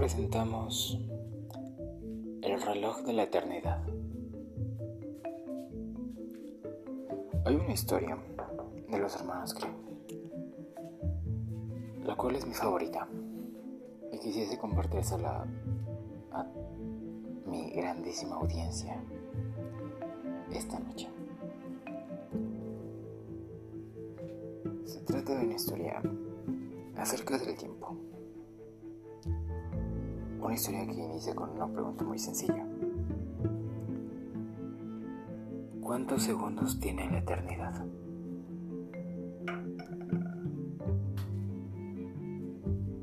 presentamos El reloj de la eternidad. Hay una historia de los hermanos Grimm, la cual es mi favorita y quisiese compartírsela a mi grandísima audiencia esta noche. Se trata de una historia acerca del tiempo. Una historia que inicia con una pregunta muy sencilla. ¿Cuántos segundos tiene la eternidad?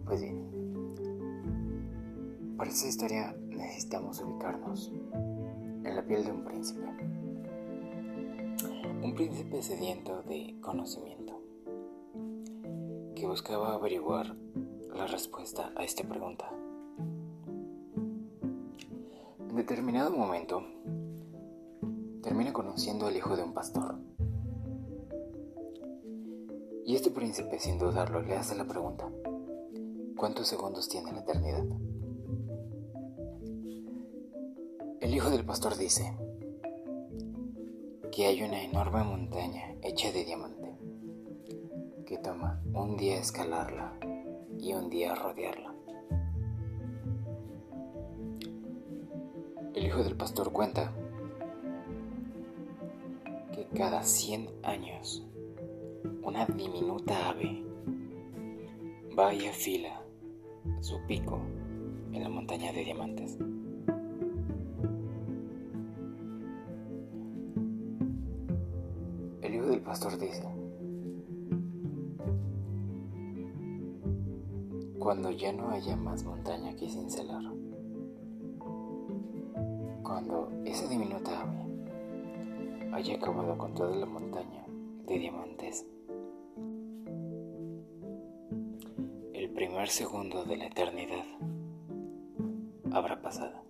Pues bien, para esta historia necesitamos ubicarnos en la piel de un príncipe. Un príncipe sediento de conocimiento que buscaba averiguar la respuesta a esta pregunta. Determinado momento, termina conociendo al hijo de un pastor. Y este príncipe, sin dudarlo, le hace la pregunta, ¿cuántos segundos tiene la eternidad? El hijo del pastor dice que hay una enorme montaña hecha de diamantes que toma un día escalarla y un día rodearla. Hijo del pastor cuenta que cada 100 años una diminuta ave va y afila su pico en la montaña de diamantes. El hijo del pastor dice, Cuando ya no haya más montaña que cincelar. Cuando esa diminuta ave haya acabado con toda la montaña de diamantes. El primer segundo de la eternidad habrá pasado.